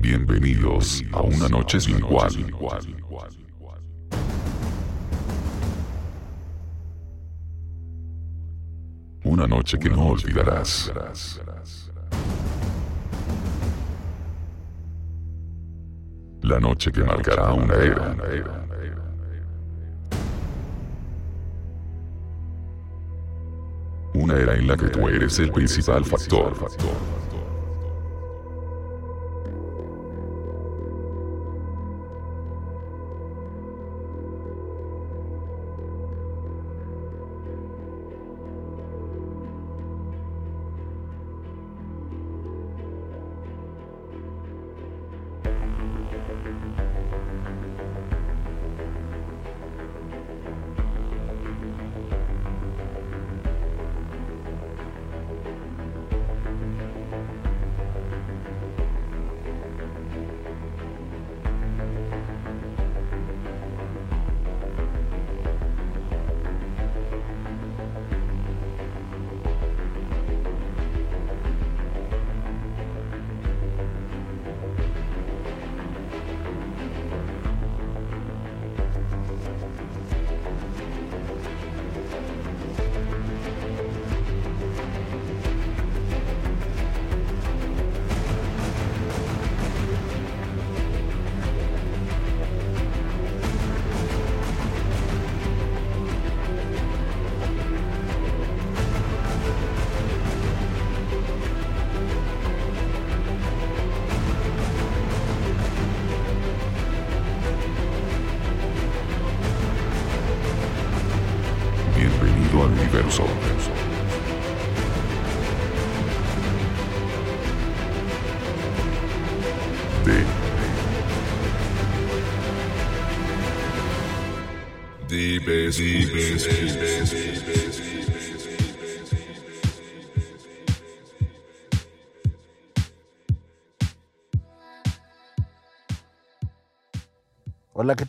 Bienvenidos a una noche sin igual. Una noche que no olvidarás. La noche que marcará una era. Una era en la que tú eres el principal factor.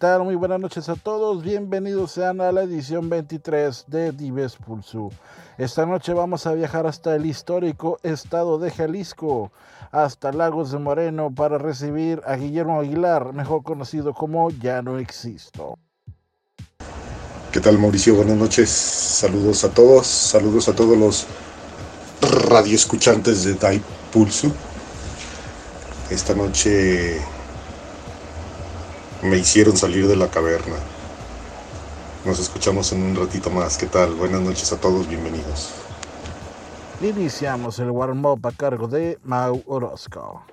Tal? Muy buenas noches a todos. Bienvenidos sean a la edición 23 de Dives Pulsu. Esta noche vamos a viajar hasta el histórico estado de Jalisco, hasta Lagos de Moreno, para recibir a Guillermo Aguilar, mejor conocido como Ya no existo. ¿Qué tal Mauricio? Buenas noches. Saludos a todos. Saludos a todos los radioescuchantes de Dai Pulsu. Esta noche me hicieron salir de la caverna. Nos escuchamos en un ratito más. ¿Qué tal? Buenas noches a todos. Bienvenidos. Iniciamos el warm-up a cargo de Mau Orozco.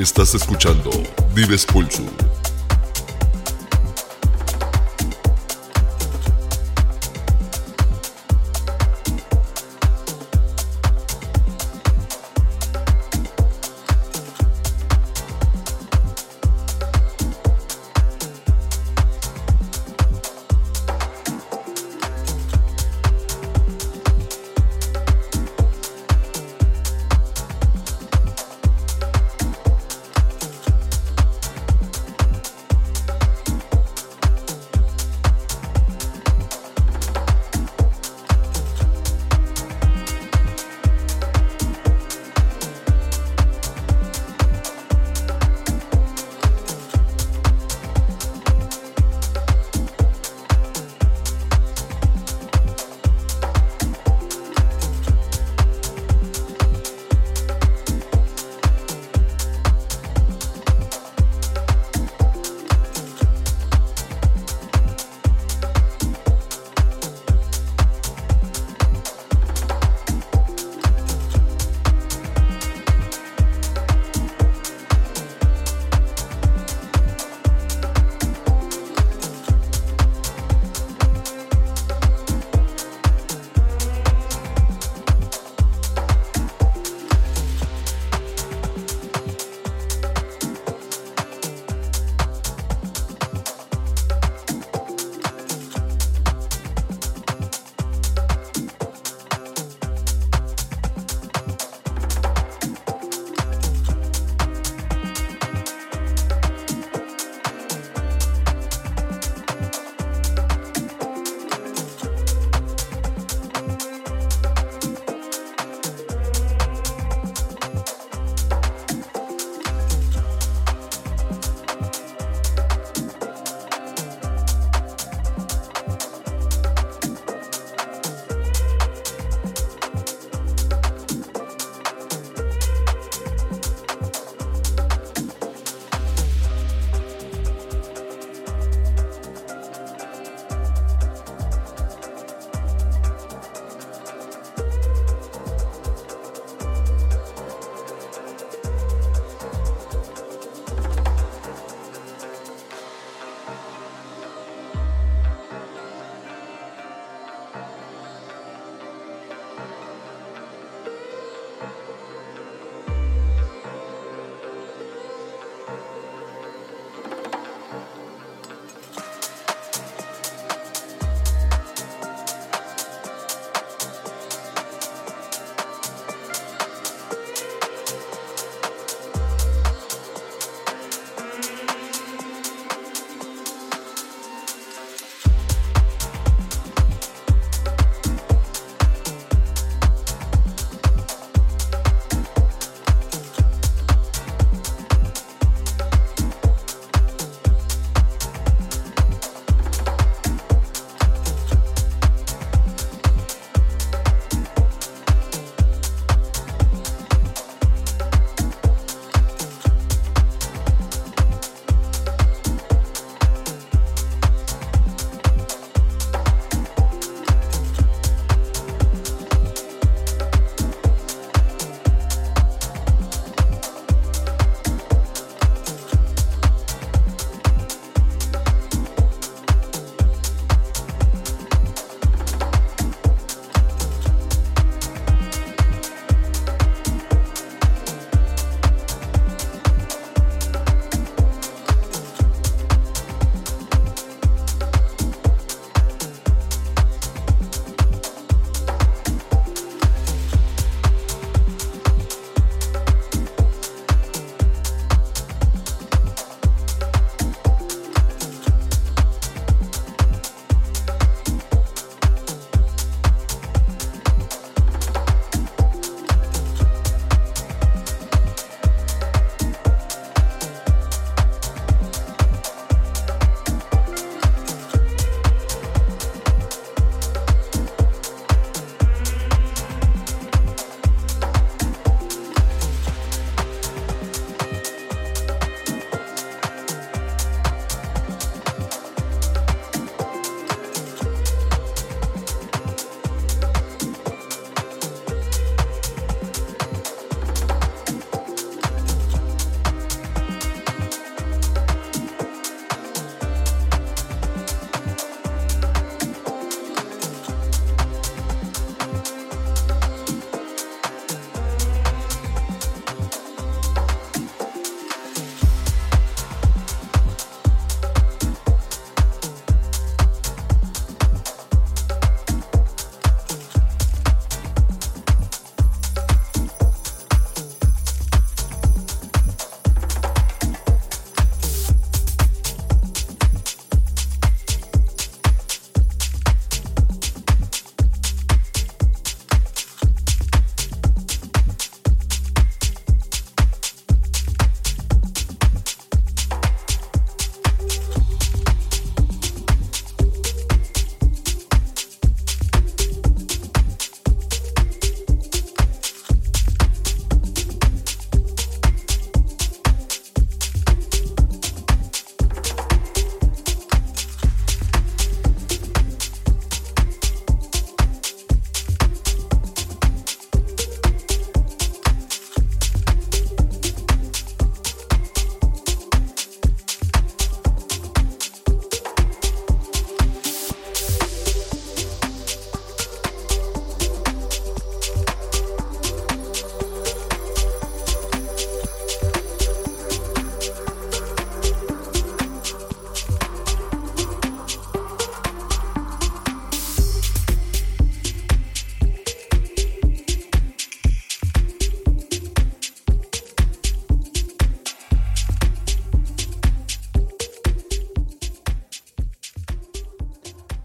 Estás escuchando Dives Pulso.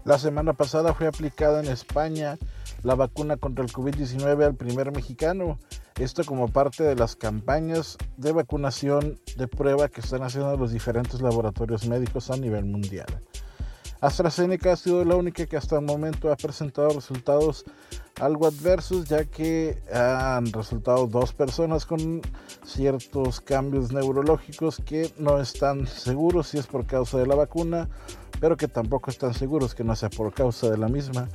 La semana pasada fue aplicada en España la vacuna contra el COVID-19 al primer mexicano. Esto como parte de las campañas de vacunación de prueba que están haciendo los diferentes laboratorios médicos a nivel mundial. AstraZeneca ha sido la única que hasta el momento ha presentado resultados algo adversos, ya que han resultado dos personas con ciertos cambios neurológicos que no están seguros si es por causa de la vacuna, pero que tampoco están seguros que no sea por causa de la misma.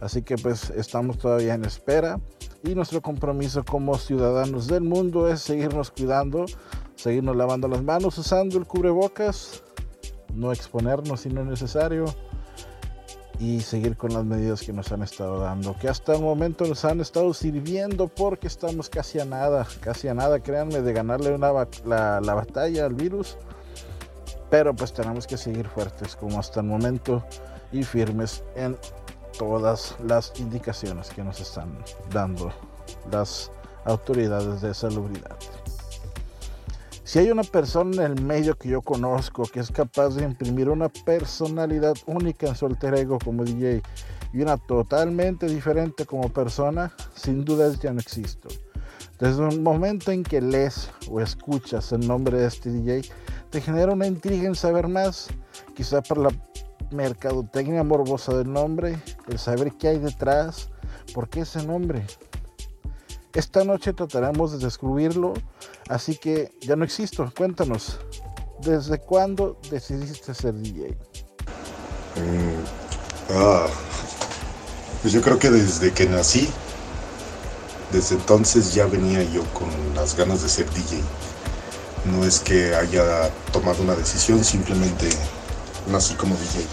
Así que pues estamos todavía en espera y nuestro compromiso como ciudadanos del mundo es seguirnos cuidando, seguirnos lavando las manos, usando el cubrebocas, no exponernos si no es necesario y seguir con las medidas que nos han estado dando, que hasta el momento nos han estado sirviendo porque estamos casi a nada, casi a nada, créanme, de ganarle una, la, la batalla al virus. Pero pues tenemos que seguir fuertes como hasta el momento y firmes en todas las indicaciones que nos están dando las autoridades de salubridad. Si hay una persona en el medio que yo conozco que es capaz de imprimir una personalidad única en su alter ego como DJ y una totalmente diferente como persona, sin duda ya no existo. Desde el momento en que lees o escuchas el nombre de este DJ, te genera una intriga en saber más, quizá por la mercadotecnia morbosa del nombre, el saber qué hay detrás, por qué ese nombre. Esta noche trataremos de descubrirlo, así que ya no existo. Cuéntanos, ¿desde cuándo decidiste ser DJ? Mm, ah, pues yo creo que desde que nací, desde entonces ya venía yo con las ganas de ser DJ. No es que haya tomado una decisión, simplemente nací como DJ.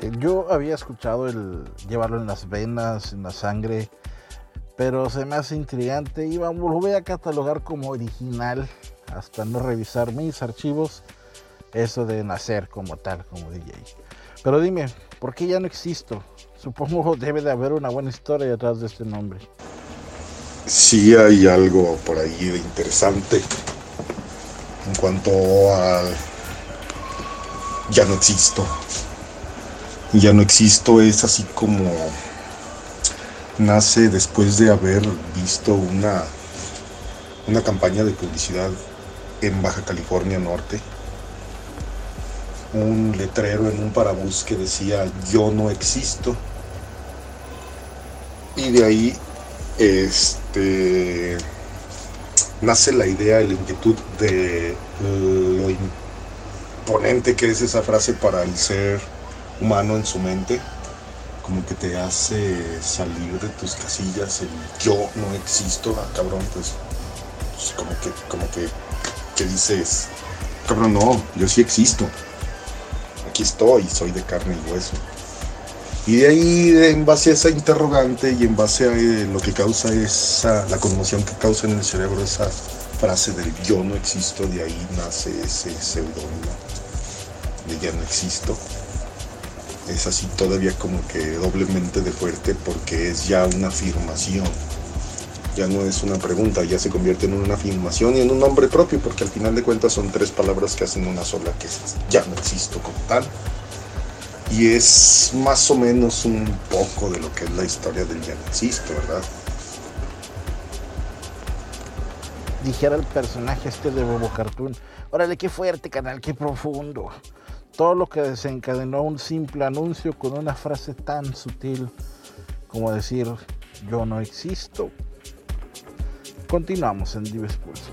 Eh, yo había escuchado el llevarlo en las venas, en la sangre, pero se me hace intrigante y vamos, lo voy a catalogar como original hasta no revisar mis archivos, eso de nacer como tal, como DJ. Pero dime, ¿por qué ya no existo? Supongo debe de haber una buena historia detrás de este nombre. Sí hay algo por ahí de interesante en cuanto a ya no existo. Ya no existo es así como nace después de haber visto una, una campaña de publicidad en Baja California Norte. Un letrero en un parabús que decía yo no existo. Y de ahí este nace la idea la inquietud de lo imponente que es esa frase para el ser humano en su mente, como que te hace salir de tus casillas, el yo no existo, ah, cabrón, pues, pues, como que, como que, que dices, cabrón, no, yo sí existo, aquí estoy, soy de carne y hueso. Y de ahí, en base a esa interrogante y en base a eh, lo que causa esa, la conmoción que causa en el cerebro esa frase del yo no existo, de ahí nace ese seudónimo de ya no existo. Es así todavía como que doblemente de fuerte porque es ya una afirmación. Ya no es una pregunta, ya se convierte en una afirmación y en un nombre propio porque al final de cuentas son tres palabras que hacen una sola que es ya no existo como tal y es más o menos un poco de lo que es la historia del Ya no existe, ¿verdad? Dijera el personaje este de Bobo Cartoon, órale, qué fuerte canal, qué profundo. Todo lo que desencadenó un simple anuncio con una frase tan sutil como decir yo no existo. Continuamos en Dives Pulso.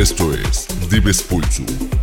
Esto es Dives Pulsu.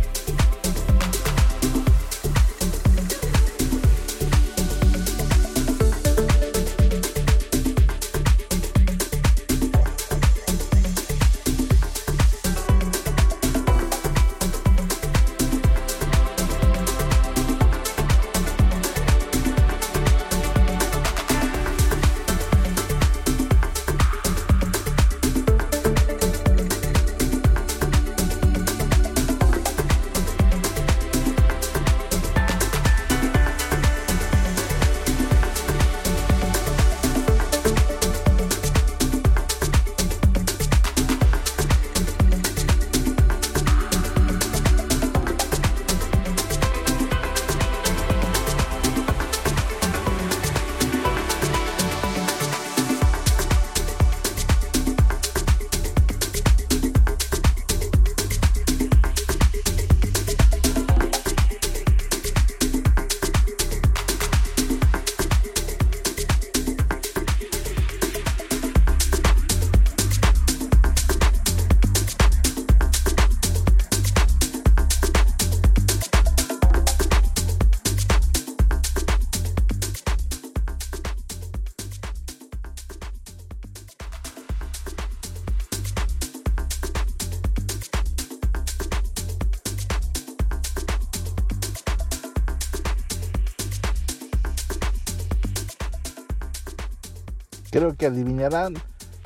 Creo que adivinarán,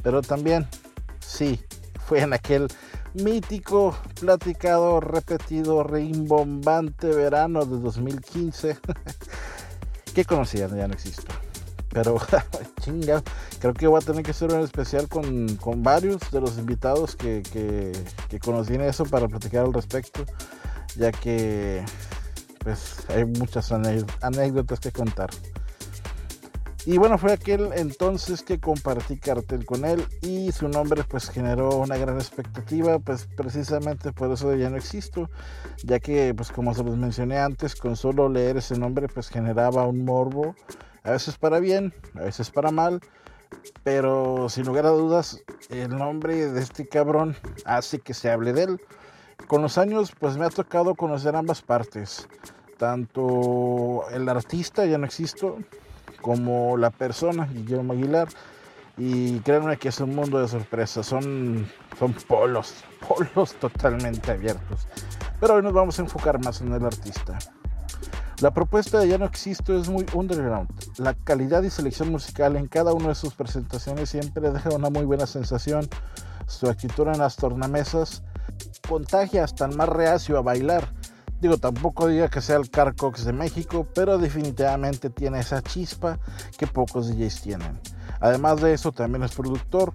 pero también sí, fue en aquel mítico, platicado, repetido, reimbombante verano de 2015 que conocían, ya no existe. Pero chinga, creo que voy a tener que hacer un especial con, con varios de los invitados que, que, que conocí en eso para platicar al respecto, ya que pues hay muchas anécdotas que contar. Y bueno, fue aquel entonces que compartí cartel con él y su nombre pues generó una gran expectativa, pues precisamente por eso ya no existo, ya que pues como se los mencioné antes, con solo leer ese nombre pues generaba un morbo, a veces para bien, a veces para mal, pero sin lugar a dudas el nombre de este cabrón hace que se hable de él. Con los años pues me ha tocado conocer ambas partes, tanto el artista ya no existo, como la persona, Guillermo Aguilar. Y créanme que es un mundo de sorpresas, son, son polos, polos totalmente abiertos. Pero hoy nos vamos a enfocar más en el artista. La propuesta de Ya no existo es muy underground. La calidad y selección musical en cada una de sus presentaciones siempre deja una muy buena sensación. Su actitud en las tornamesas contagia hasta el más reacio a bailar Digo, tampoco diga que sea el Carcox de México, pero definitivamente tiene esa chispa que pocos DJs tienen. Además de eso, también es productor.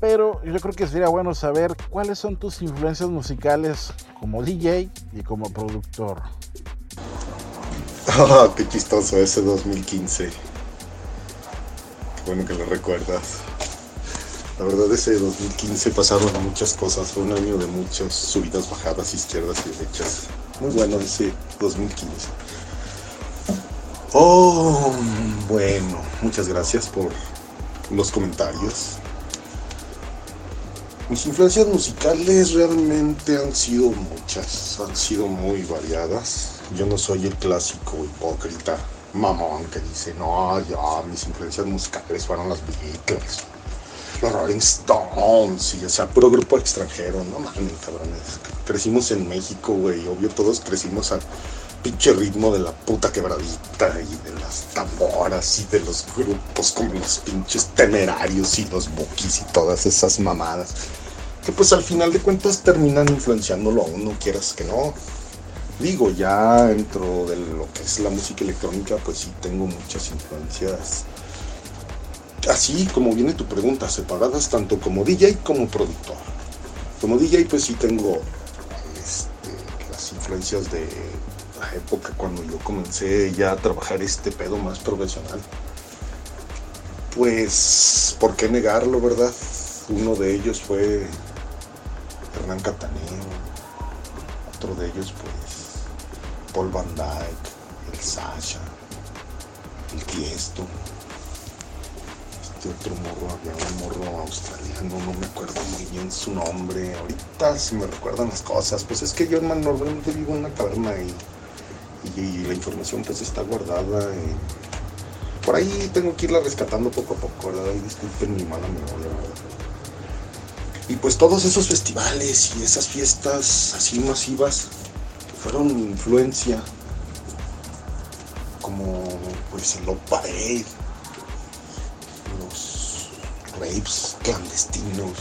Pero yo creo que sería bueno saber cuáles son tus influencias musicales como DJ y como productor. Ah, qué chistoso ese 2015. Qué bueno que lo recuerdas. La verdad ese 2015 pasaron muchas cosas, fue un año de muchas subidas, bajadas, izquierdas y derechas. Muy bueno ese 2015. Oh, bueno, muchas gracias por los comentarios. Mis influencias musicales realmente han sido muchas, han sido muy variadas. Yo no soy el clásico hipócrita mamón que dice, no, ya, mis influencias musicales fueron las Beatles, los Rolling Stones, y o sea, puro grupo extranjero, no mames, cabrones crecimos en México, güey. Obvio, todos crecimos al pinche ritmo de la puta quebradita y de las tamboras y de los grupos como los pinches temerarios y los bookies y todas esas mamadas. Que pues al final de cuentas terminan influenciándolo a uno, quieras que no. Digo, ya dentro de lo que es la música electrónica, pues sí tengo muchas influencias. Así como viene tu pregunta, separadas tanto como DJ como productor. Como DJ, pues sí tengo influencias de la época cuando yo comencé ya a trabajar este pedo más profesional. Pues, ¿por qué negarlo, verdad? Uno de ellos fue Hernán Cataneo, otro de ellos pues Paul Van Dyke, el Sasha, el Tiesto, este otro morro, había un morro australiano, no me acuerdo muy bien su nombre. Ahorita si me recuerdan las cosas, pues es que yo normalmente vivo en una caverna y, y, la información pues está guardada. por ahí tengo que irla rescatando poco a poco, ¿verdad? Y disculpen mi mala memoria, Y pues todos esos festivales y esas fiestas así masivas fueron influencia como pues el Love Parade, raves clandestinos,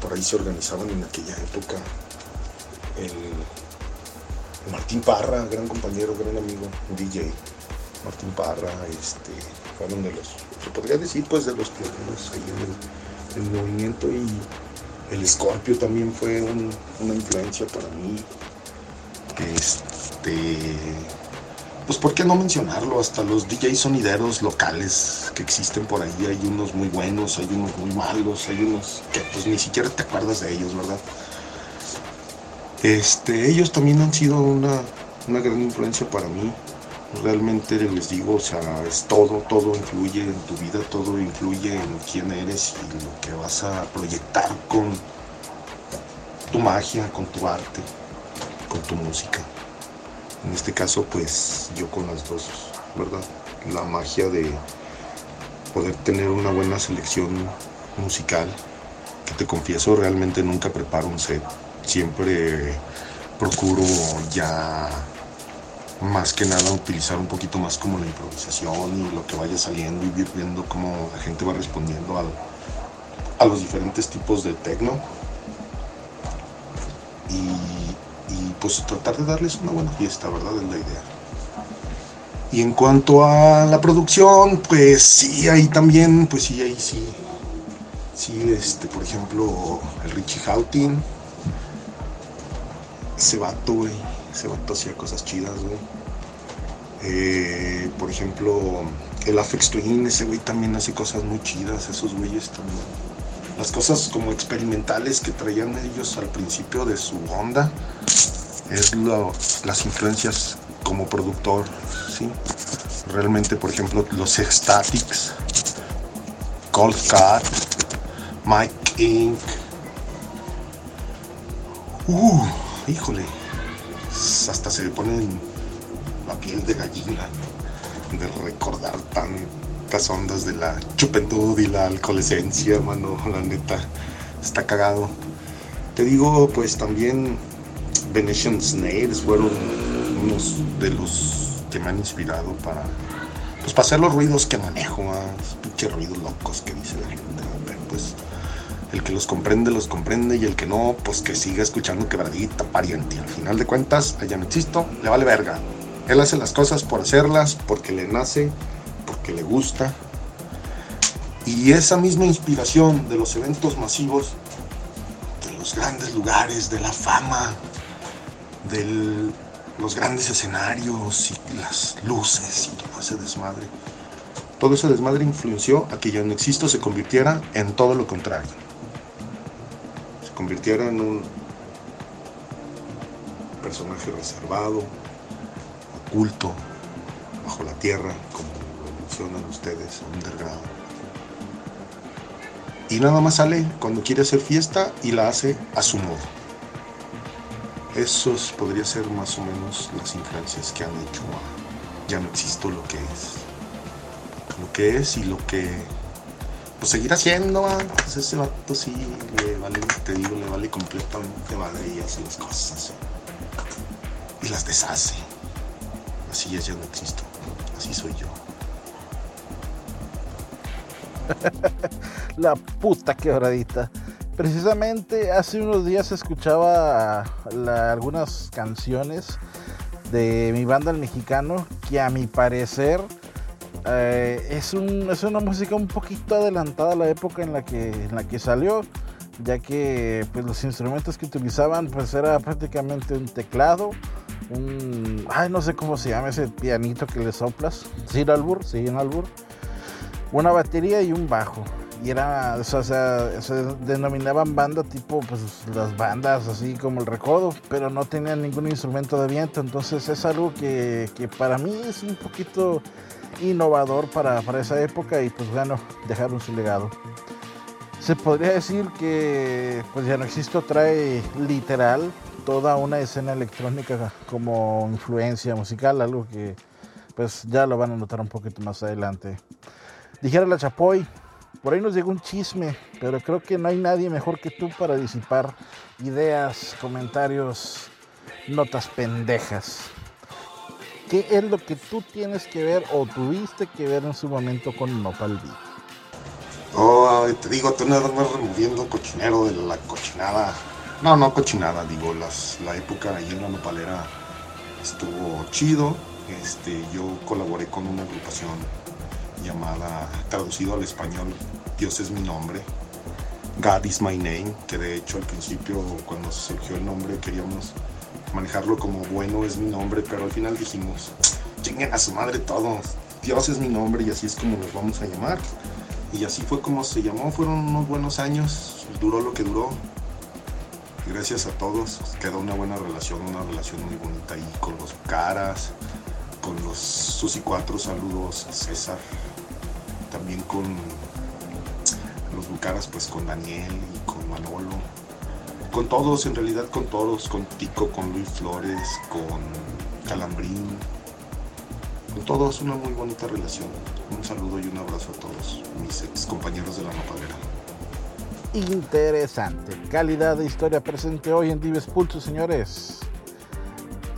por ahí se organizaban en aquella época. El, Martín Parra, gran compañero, gran amigo, DJ, Martín Parra, este, fueron de los, se podría decir pues de los pioneros ahí en el, movimiento y el Scorpio también fue una influencia para mí. Este pues ¿por qué no mencionarlo? Hasta los DJ sonideros locales que existen por ahí, hay unos muy buenos, hay unos muy malos, hay unos que pues ni siquiera te acuerdas de ellos, ¿verdad? Este, ellos también han sido una, una gran influencia para mí. Realmente les digo, o sea, es todo, todo influye en tu vida, todo influye en quién eres y lo que vas a proyectar con tu magia, con tu arte, con tu música. En este caso, pues yo con las dos, ¿verdad? La magia de poder tener una buena selección musical, que te confieso, realmente nunca preparo un set. Siempre procuro ya más que nada utilizar un poquito más como la improvisación y lo que vaya saliendo y viendo cómo la gente va respondiendo a los diferentes tipos de techno. Y y pues tratar de darles una buena fiesta, ¿verdad? Es la idea. Y en cuanto a la producción, pues sí, ahí también, pues sí, ahí sí. Sí, este, por ejemplo, el Richie Houghton. Ese vato, güey. Ese vato hacía cosas chidas, güey. Eh, por ejemplo, el Afex Twin, ese güey también hace cosas muy chidas, esos güeyes también. Las cosas como experimentales que traían ellos al principio de su onda, es las influencias como productor. Realmente, por ejemplo, los Statics, Cold Cut, Mike Inc. Uh, híjole, hasta se le ponen la piel de gallina de recordar tantas ondas de la chupentud y la alcoholescencia, mano, la neta, está cagado. Te digo, pues también Venetian Snails fueron unos de los que me han inspirado para, pues, para hacer los ruidos que manejo, qué ruidos locos que dice la gente. pues el que los comprende, los comprende y el que no, pues que siga escuchando quebradita, pariente. Al final de cuentas, allá no existo, le vale verga. Él hace las cosas por hacerlas, porque le nace, porque le gusta. Y esa misma inspiración de los eventos masivos, de los grandes lugares, de la fama, de los grandes escenarios y las luces y todo ese desmadre. Todo ese desmadre influenció a que ya no existo se convirtiera en todo lo contrario. Se convirtiera en un personaje reservado, oculto, bajo la tierra, como mencionan ustedes, underground. Y nada más sale cuando quiere hacer fiesta y la hace a su modo. Esos podría ser más o menos las influencias que han hecho ya no existo lo que es. Lo que es y lo que pues seguir haciendo, pues ese vato sí le vale, te digo, le vale completamente madre y hace las cosas y las deshace. Así es, ya no existo. Así soy yo. La puta quebradita. Precisamente hace unos días escuchaba algunas canciones de mi banda El Mexicano que a mi parecer eh, es, una música un poquito adelantada a la época en la que, en la que salió ya que pues, los instrumentos que utilizaban pues era prácticamente un teclado, un, ay no sé cómo se llama ese pianito que le soplas, sin albur, sin albur, una batería y un bajo y era, o sea, se denominaban banda tipo, pues las bandas así como el recodo, pero no tenían ningún instrumento de viento, entonces es algo que, que para mí es un poquito innovador para, para, esa época y pues bueno, dejaron su legado. Se podría decir que pues ya no existe, trae literal toda una escena electrónica como influencia musical, algo que pues ya lo van a notar un poquito más adelante. Dijera la Chapoy, por ahí nos llegó un chisme, pero creo que no hay nadie mejor que tú para disipar ideas, comentarios, notas pendejas. ¿Qué es lo que tú tienes que ver o tuviste que ver en su momento con Nopal Beat? Oh, te digo, más removiendo cochinero de la cochinada. No, no cochinada, digo, la época ahí en la nopalera estuvo chido. Este, yo colaboré con una agrupación llamada, traducido al español, Dios es mi nombre, God is my name, que de hecho al principio cuando surgió el nombre queríamos manejarlo como bueno es mi nombre, pero al final dijimos, chinguen a su madre todos, Dios es mi nombre y así es como nos vamos a llamar. Y así fue como se llamó, fueron unos buenos años, duró lo que duró. Gracias a todos, quedó una buena relación, una relación muy bonita ahí con los caras, con los Susi Cuatro, saludos César, también con los Bucaras, pues con Daniel y con Manolo, con todos, en realidad con todos, con Tico, con Luis Flores, con Calambrín, con todos una muy bonita relación. Un saludo y un abrazo a todos mis ex compañeros de la nopalera. Interesante. Calidad de historia presente hoy en Dives Pulso, señores.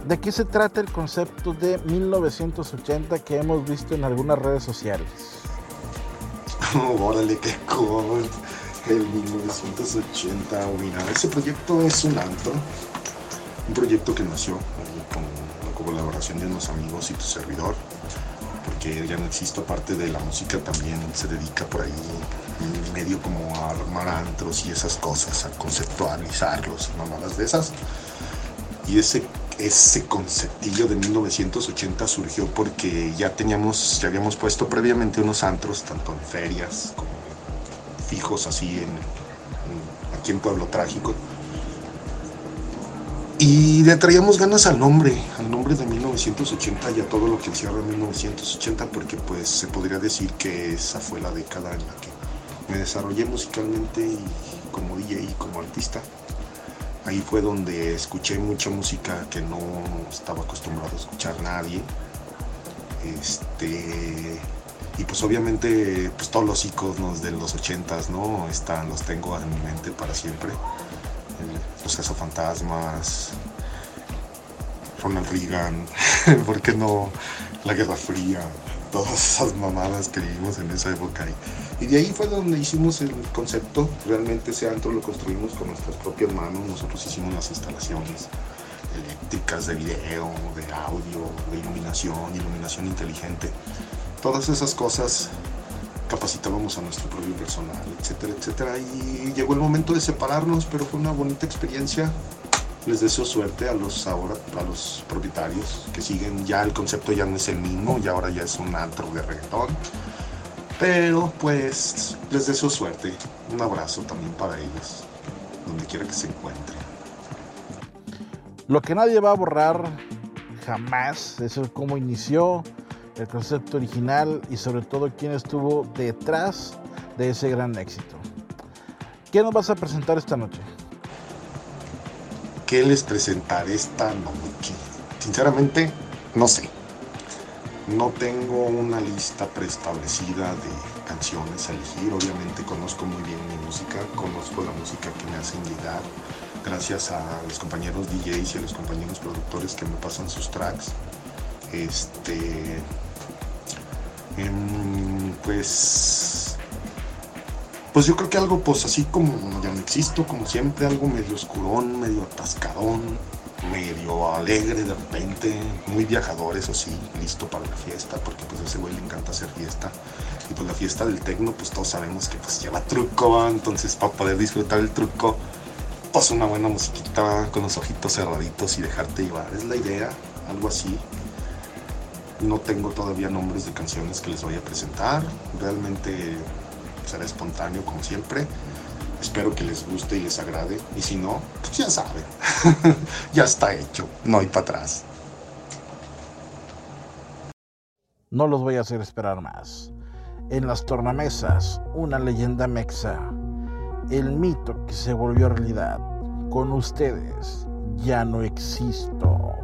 ¿De qué se trata el concepto de 1980 que hemos visto en algunas redes sociales? Oh, órale, qué cool. El 1980, mira, ese proyecto es un antro. Un proyecto que nació con la colaboración de unos amigos y tu servidor. Porque ya no existe, aparte de la música, también se dedica por ahí medio como a armar antros y esas cosas, a conceptualizarlos mamadas de esas. Y ese ese conceptillo de 1980 surgió porque ya teníamos, ya habíamos puesto previamente unos antros, tanto en ferias como fijos así en, aquí en Pueblo Trágico. Y le traíamos ganas al nombre, al nombre de 1980 y a todo lo que encierra 1980, porque pues se podría decir que esa fue la década en la que me desarrollé musicalmente y como DJ y como artista. Ahí fue donde escuché mucha música que no estaba acostumbrado a escuchar nadie. Este, y pues obviamente pues todos los iconos de los ochentas, ¿no? Están, los tengo en mi mente para siempre. Los cazafantasmas, Ronald Reagan, ¿por qué no? La Guerra Fría, todas esas mamadas que vivimos en esa época. Y, de ahí fue donde hicimos el concepto. Realmente ese antro lo construimos con nuestras propias manos. Nosotros hicimos las instalaciones eléctricas de video, de audio, de iluminación, iluminación inteligente. Todas esas cosas capacitábamos a nuestro propio personal, etcétera, etcétera. Y llegó el momento de separarnos, pero fue una bonita experiencia les deseo suerte a los ahora a los propietarios que siguen. Ya el concepto ya no es el mismo y ahora ya es un antro de reggaetón. Pero pues les deseo suerte. Un abrazo también para ellos donde quiera que se encuentren. Lo que nadie va a borrar jamás es cómo inició el concepto original y sobre todo quién estuvo detrás de ese gran éxito. ¿qué nos vas a presentar esta noche? Qué les presentaré esta noche. Sinceramente, no sé. No tengo una lista preestablecida de canciones a elegir. Obviamente conozco muy bien mi música, conozco la música que me hacen llegar gracias a los compañeros DJs y a los compañeros productores que me pasan sus tracks. Este, em, pues pues yo creo que algo pues así como ya no existo, como siempre, algo medio oscurón, medio atascadón, medio alegre de repente, muy viajador, eso sí, listo para la fiesta, porque pues a ese güey le encanta hacer fiesta. Y pues la fiesta del tecno, pues todos sabemos que pues lleva truco, entonces para poder disfrutar el truco, pues una buena musiquita con los ojitos cerraditos y dejarte llevar, es la idea, algo así. No tengo todavía nombres de canciones que les voy a presentar, realmente será espontáneo como siempre. Espero que les guste y les agrade. Y si no, pues ya saben. ya está hecho. No hay para atrás. No los voy a hacer esperar más. En las tornamesas, una leyenda mexa. El mito que se volvió realidad. Con ustedes, ya no existo.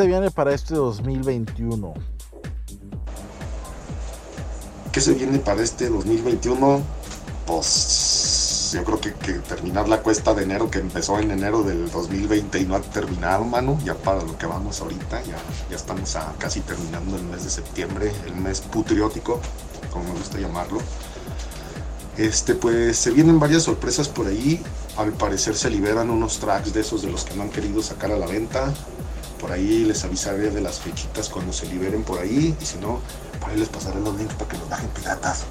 Se viene para este 2021? ¿Qué se viene para este 2021? Pues yo creo que, terminar la cuesta de enero que empezó en enero del 2020 y no ha terminado, mano. Ya para lo que vamos ahorita, ya, ya estamos casi terminando el mes de septiembre, el mes putriótico, como me gusta llamarlo. Este, pues se vienen varias sorpresas por ahí. Al parecer se liberan unos tracks de esos de los que no han querido sacar a la venta. Por ahí les avisaré de las fechitas cuando se liberen por ahí. Y si no, por ahí les pasaré los links para que los bajen piratas.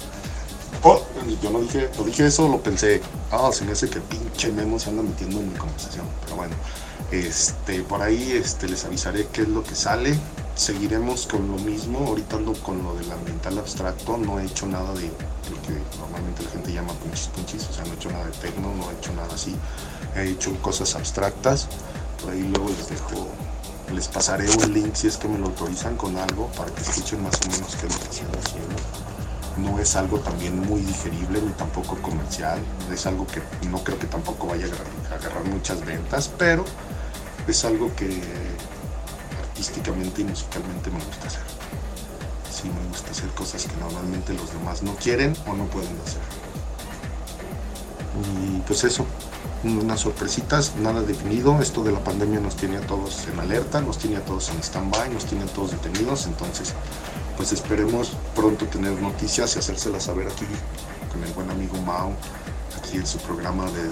Oh, yo no dije, no dije eso, lo pensé. Ah, se me hace que pinche Memo se anda metiendo en mi conversación. Pero bueno, este, por ahí este, les avisaré qué es lo que sale. Seguiremos con lo mismo. Ahorita ando con lo del ambiental abstracto. No he hecho nada de lo que normalmente la gente llama punchis punchis. O sea, no he hecho nada de techno, no he hecho nada así. He hecho cosas abstractas. Por ahí luego les dejo les pasaré un link si es que me lo autorizan con algo para que escuchen más o menos qué es lo que estoy haciendo. no es algo también muy digerible ni tampoco comercial, es algo que no creo que tampoco vaya a agarrar muchas ventas, pero es algo que artísticamente y musicalmente me gusta hacer. Sí, me gusta hacer cosas que normalmente los demás no quieren o no pueden hacer. Y pues eso, unas sorpresitas, nada definido. Esto de la pandemia nos tiene a todos en alerta, nos tiene a todos en stand-by, nos tiene a todos detenidos. Entonces, pues esperemos pronto tener noticias y hacérselas saber aquí con el buen amigo Mao, aquí en su programa de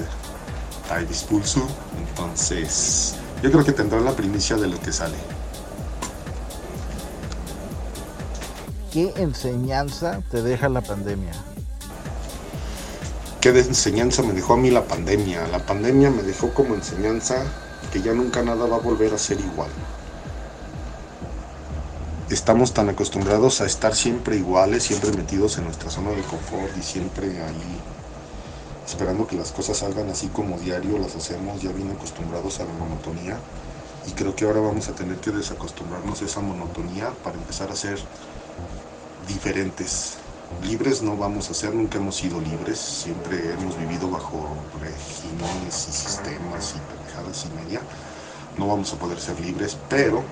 Tai Pulso. Entonces, yo creo que tendrán la primicia de lo que sale. ¿Qué enseñanza te deja la pandemia? ¿Qué enseñanza me dejó a mí la pandemia? La pandemia me dejó como enseñanza que ya nunca nada va a volver a ser igual. Estamos tan acostumbrados a estar siempre iguales, siempre metidos en nuestra zona de confort y siempre ahí esperando que las cosas salgan así como diario las hacemos, ya bien acostumbrados a la monotonía. Y creo que ahora vamos a tener que desacostumbrarnos a esa monotonía para empezar a ser diferentes, libres no vamos a ser, nunca hemos sido libres, siempre hemos vivido bajo regímenes y sistemas y pendejadas y media. No vamos a poder ser libres, pero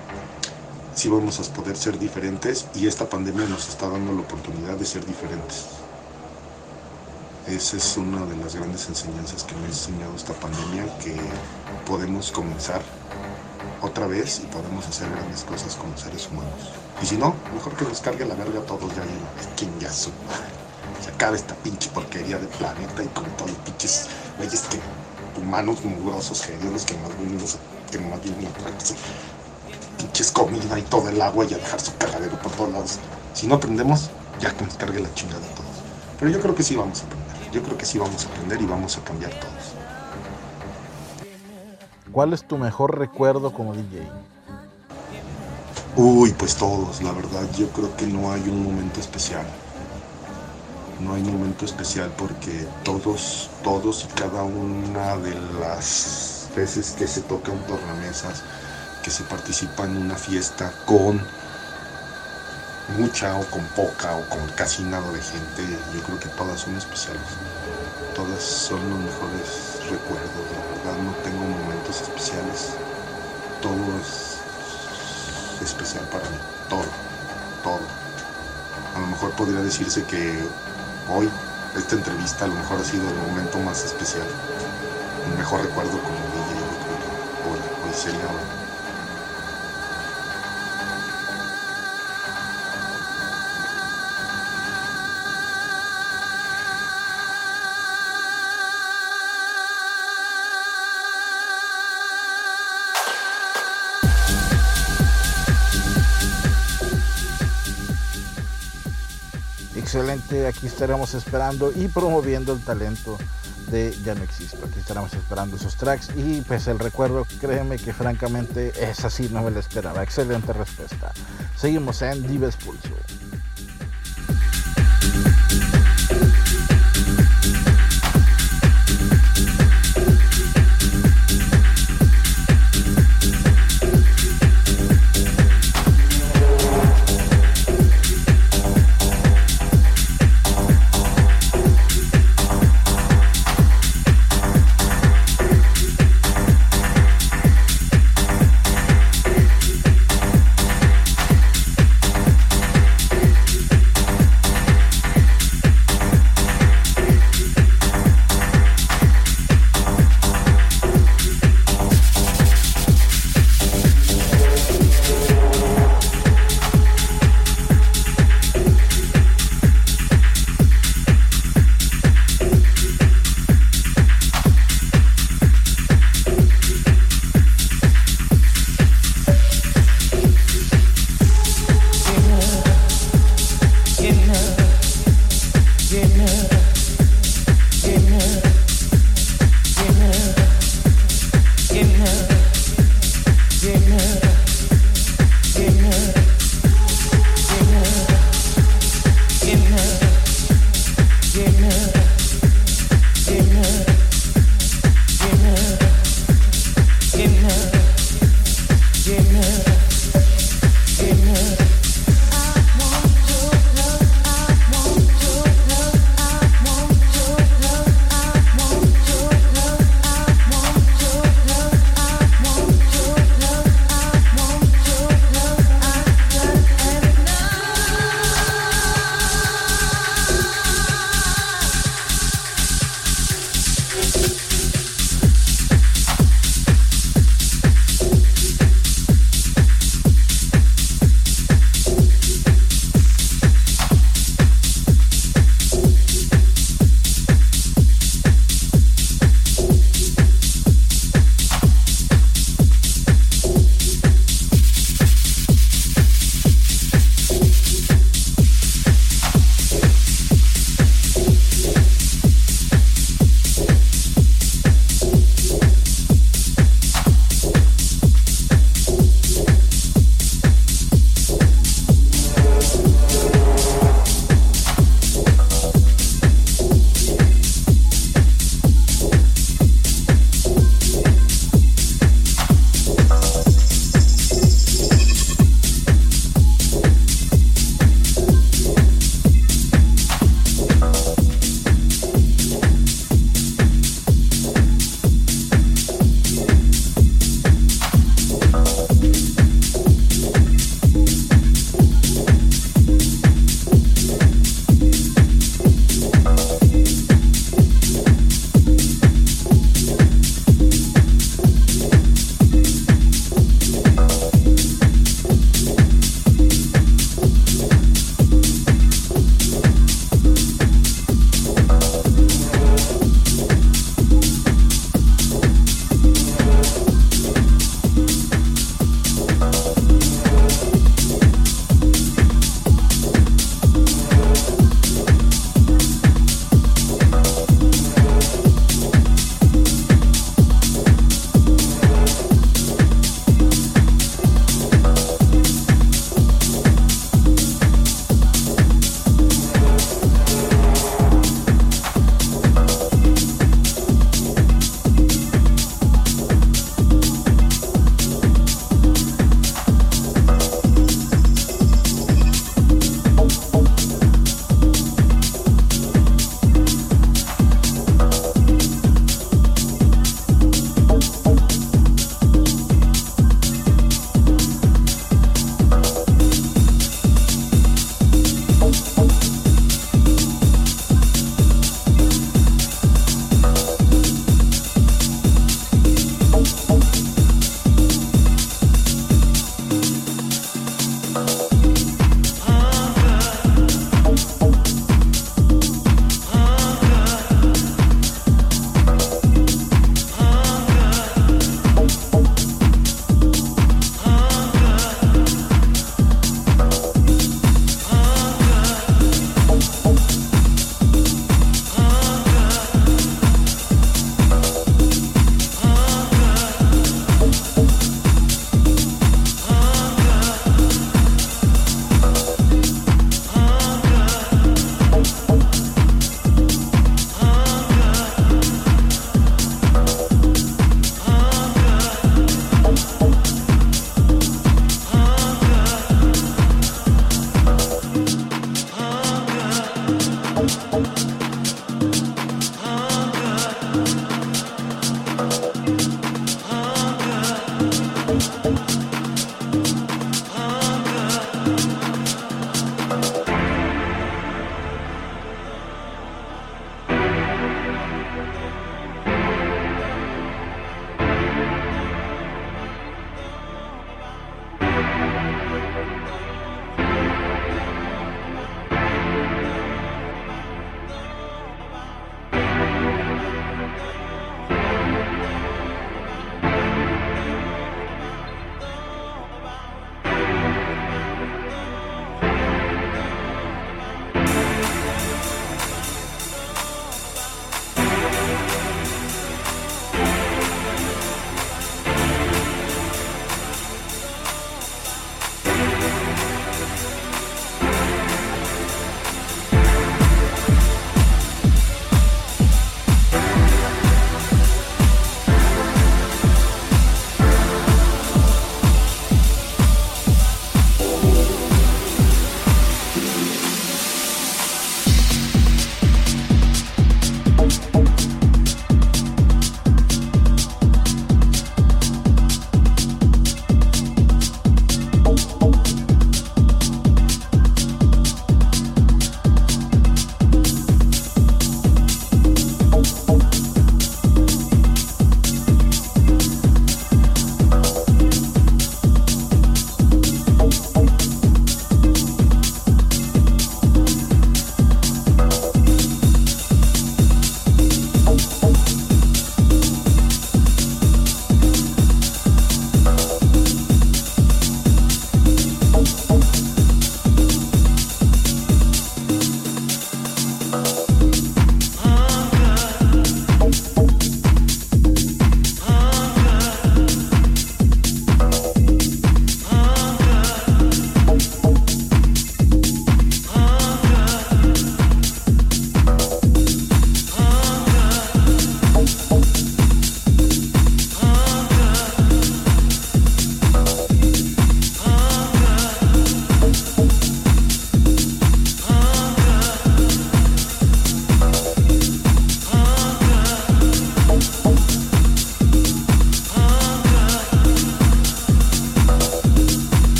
sí vamos a poder ser diferentes y esta pandemia nos está dando la oportunidad de ser diferentes. Esa es una de las grandes enseñanzas que me ha enseñado esta pandemia, que podemos comenzar otra vez y podemos hacer grandes cosas como seres humanos. Y si no, mejor que nos cargue la verga a todos ya ya su Se acabe esta pinche porquería de planeta y con todos los pinches güeyes que humanos mugrosos, hediondos que más bien que más bien pinches comida y todo el agua y a dejar su cagadero por todos lados. Si no aprendemos, ya que nos cargue la chingada a todos. Pero yo creo que sí vamos a aprender. Yo creo que sí vamos a aprender y vamos a cambiar todos. ¿Cuál es tu mejor recuerdo como DJ? Uy, pues todos, la verdad, yo creo que no hay un momento especial. No hay momento especial porque todos, todos y cada una de las veces que se toca un tornamesas, que se participa en una fiesta con mucha o con poca o con casi nada de gente, yo creo que todas son especiales. Todas son los mejores recuerdos, la verdad no tengo momentos especiales. Todo es especial para mí. Todo, todo. A lo mejor podría decirse que hoy, esta entrevista a lo mejor ha sido el momento más especial. El mejor recuerdo como DJ, hoy, hoy sería excelente. Aquí estaremos esperando y promoviendo el talento de Ya no existo. Aquí estaremos esperando esos tracks y pues el recuerdo, créeme que francamente es así, no me lo esperaba. Excelente respuesta. Seguimos en Dives Pulso.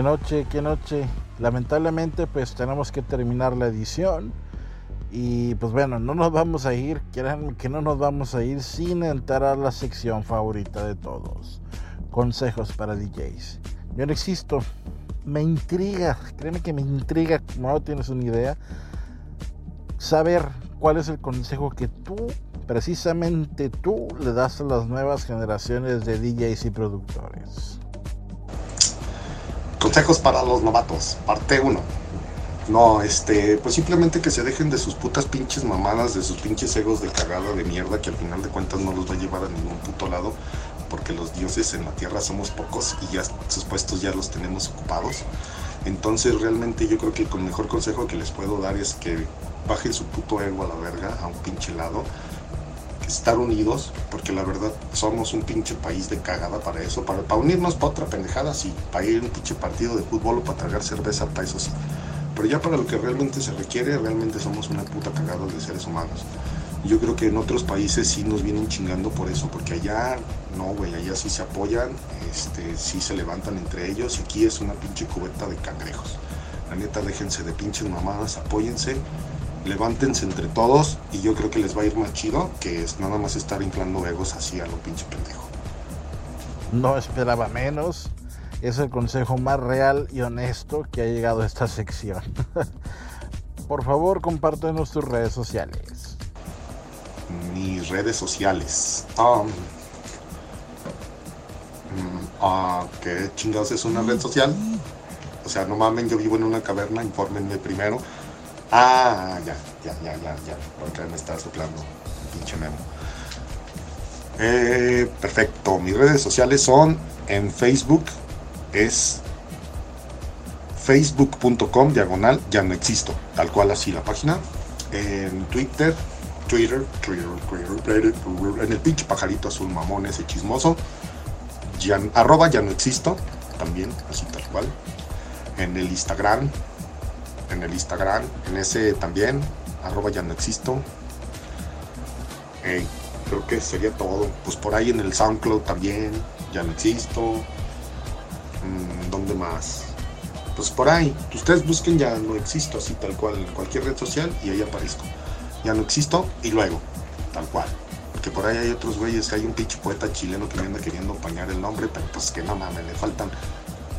Qué noche, qué noche. Lamentablemente pues tenemos que terminar la edición. Y pues bueno, no nos vamos a ir, créanme que no nos vamos a ir sin entrar a la sección favorita de todos. Consejos para DJs. Yo no existo. Me intriga, créeme que me intriga, no tienes una idea, saber cuál es el consejo que tú, precisamente tú, le das a las nuevas generaciones de DJs y productores. Consejos para los novatos, parte 1. No, este, pues simplemente que se dejen de sus putas pinches mamadas, de sus pinches egos de cagada de mierda que al final de cuentas no los va a llevar a ningún puto lado, porque los dioses en la tierra somos pocos y ya sus puestos ya los tenemos ocupados. Entonces realmente yo creo que el mejor consejo que les puedo dar es que bajen su puto ego a la verga, a un pinche lado, estar unidos, porque la verdad somos un pinche país de cagada para eso, para, para unirnos para otra pendejada, sí, para ir a un pinche partido de fútbol o para tragar cerveza, para eso sí. Pero ya para lo que realmente se requiere, realmente somos una puta cagada de seres humanos. Yo creo que en otros países sí nos vienen chingando por eso, porque allá no, güey, allá sí se apoyan, este, sí se levantan entre ellos, y aquí es una pinche cubeta de cangrejos. La neta, déjense de pinches mamadas, apóyense levántense entre todos y yo creo que les va a ir más chido que es nada más estar inflando egos así a lo pinche pendejo. No esperaba menos. Es el consejo más real y honesto que ha llegado a esta sección. Por favor, compártenos tus redes sociales. Mis redes sociales. Um, uh, ¿Qué chingados es una red social? O sea, no mamen, yo vivo en una caverna, infórmenme primero. Ah, ya, ya, ya, ya, ya. Porque me está soplando pinche memo. Eh, perfecto. Mis redes sociales son en Facebook. Es facebook.com diagonal. Ya no existo. Tal cual así la página. En Twitter. Twitter, Twitter, Twitter, en el pinche pajarito azul mamón ese chismoso. Ya, arroba ya no existo. También, así tal cual. En el Instagram, en el Instagram, en ese también, arroba ya no existo. creo que sería todo. Pues por ahí en el SoundCloud también, ya no existo. Mm, ¿Dónde más? Pues por ahí, ustedes busquen ya no existo, así tal cual, en cualquier red social y ahí aparezco. Ya no existo y luego, tal cual. Porque por ahí hay otros güeyes, hay un pinche poeta chileno que me anda queriendo apañar el nombre, pero pues que no mames, le faltan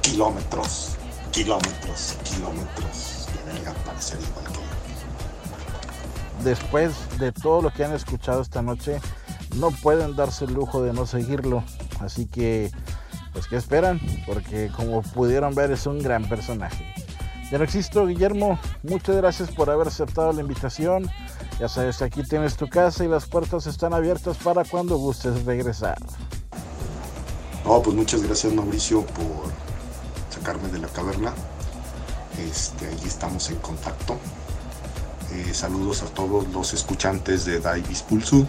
kilómetros, kilómetros, kilómetros Después de todo lo que han escuchado esta noche, no pueden darse el lujo de no seguirlo. Así que, pues, ¿qué esperan? Porque como pudieron ver, es un gran personaje. Ya no existo, Guillermo. Muchas gracias por haber aceptado la invitación. Ya sabes, aquí tienes tu casa y las puertas están abiertas para cuando gustes regresar. No, pues muchas gracias Mauricio por sacarme de la caverna. Este, ahí estamos en contacto. Eh, saludos a todos los escuchantes de Davis Pulsu.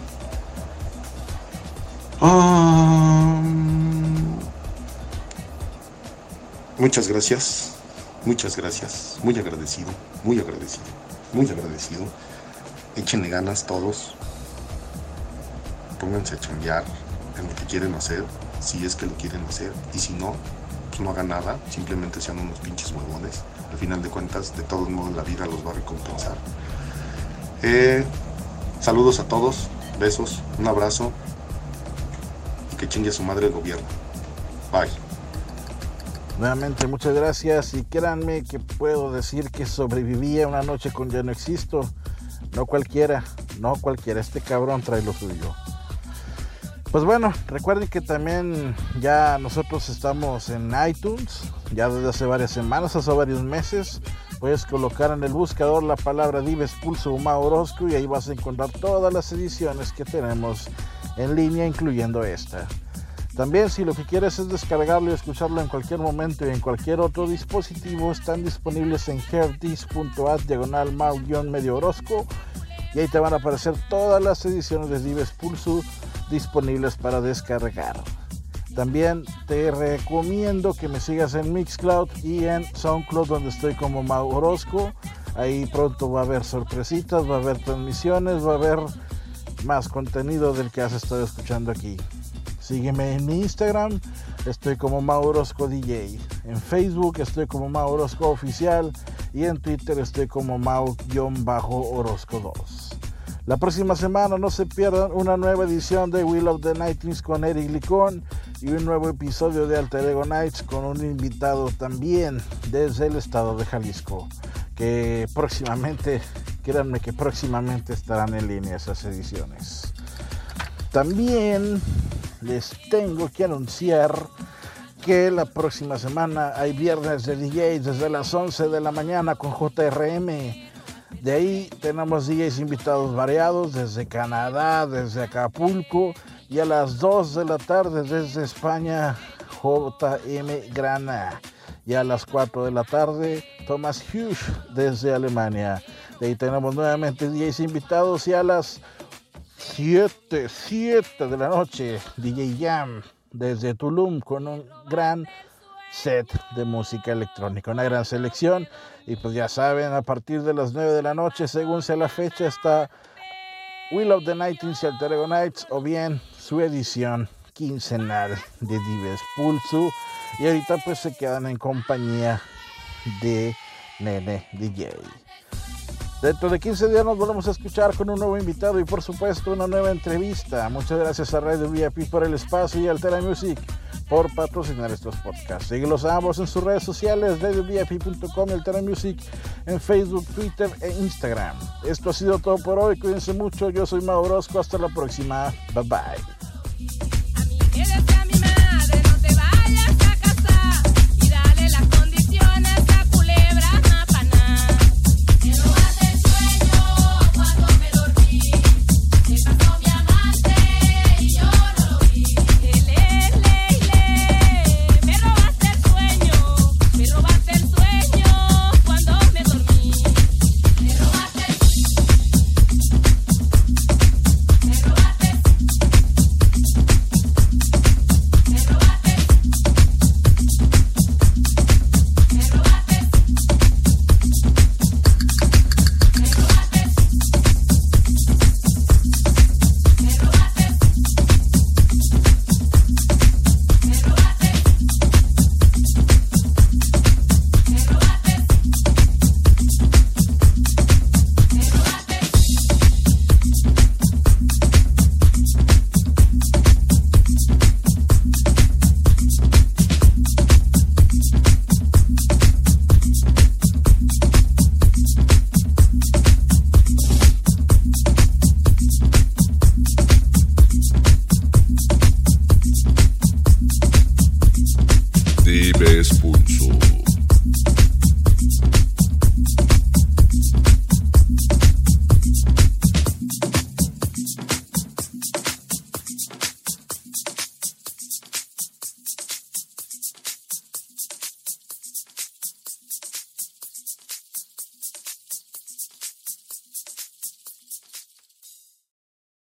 muchas gracias, muchas gracias, muy agradecido, muy agradecido, muy agradecido. Échenle ganas todos. Pónganse a chambear en lo que quieren hacer, si es que lo quieren hacer, y si no, pues no hagan nada, simplemente sean unos pinches huevones al final de cuentas, de todos modos la vida los va a recompensar. Eh, saludos a todos, besos, un abrazo y que chingue a su madre el gobierno. Bye. Nuevamente muchas gracias y créanme que puedo decir que sobrevivía una noche con Ya no existo. No cualquiera, no cualquiera, este cabrón trae lo suyo. Pues bueno, recuerden que también ya nosotros estamos en iTunes, ya desde hace varias semanas, hace varios meses. Puedes colocar en el buscador la palabra Dives Pulso Uma Orozco y ahí vas a encontrar todas las ediciones que tenemos en línea, incluyendo esta. También si lo que quieres es descargarlo y escucharlo en cualquier momento y en cualquier otro dispositivo, están disponibles en herdis.at diagonal medio Orozco y ahí te van a aparecer todas las ediciones de Dives Pulso disponibles para descargar. También te recomiendo que me sigas en Mixcloud y en SoundCloud donde estoy como Mau Orozco. Ahí pronto va a haber sorpresitas, va a haber transmisiones, va a haber más contenido del que has estado escuchando aquí. Sígueme en mi Instagram, estoy como Maurosco DJ. En Facebook estoy como Maurosco Oficial y en Twitter estoy como Mau-Orozco 2. La próxima semana no se pierdan una nueva edición de Will of the Nightings con Eric Licón y un nuevo episodio de Alter Ego Nights con un invitado también desde el estado de Jalisco, que próximamente, créanme que próximamente estarán en línea esas ediciones. También les tengo que anunciar que la próxima semana hay viernes de DJs desde las 11 de la mañana con JRM. De ahí tenemos DJs invitados variados desde Canadá, desde Acapulco y a las 2 de la tarde desde España JM Grana. Y a las 4 de la tarde Thomas Hughes desde Alemania. De ahí tenemos nuevamente 10 invitados y a las 7, 7 de la noche DJ Jam desde Tulum con un gran set de música electrónica, una gran selección. Y pues ya saben, a partir de las 9 de la noche, según sea la fecha, está Will of the y Alter Nights o bien su edición quincenal de Dives Pulsu. Y ahorita pues se quedan en compañía de Nene DJ. Dentro de 15 días nos volvemos a escuchar con un nuevo invitado y por supuesto una nueva entrevista. Muchas gracias a Radio VIP por el espacio y Altera Music por patrocinar estos podcasts. Síguelos ambos en sus redes sociales, radiovip.com Altera Music en Facebook, Twitter e Instagram. Esto ha sido todo por hoy. Cuídense mucho. Yo soy Mauro Orozco. Hasta la próxima. Bye bye.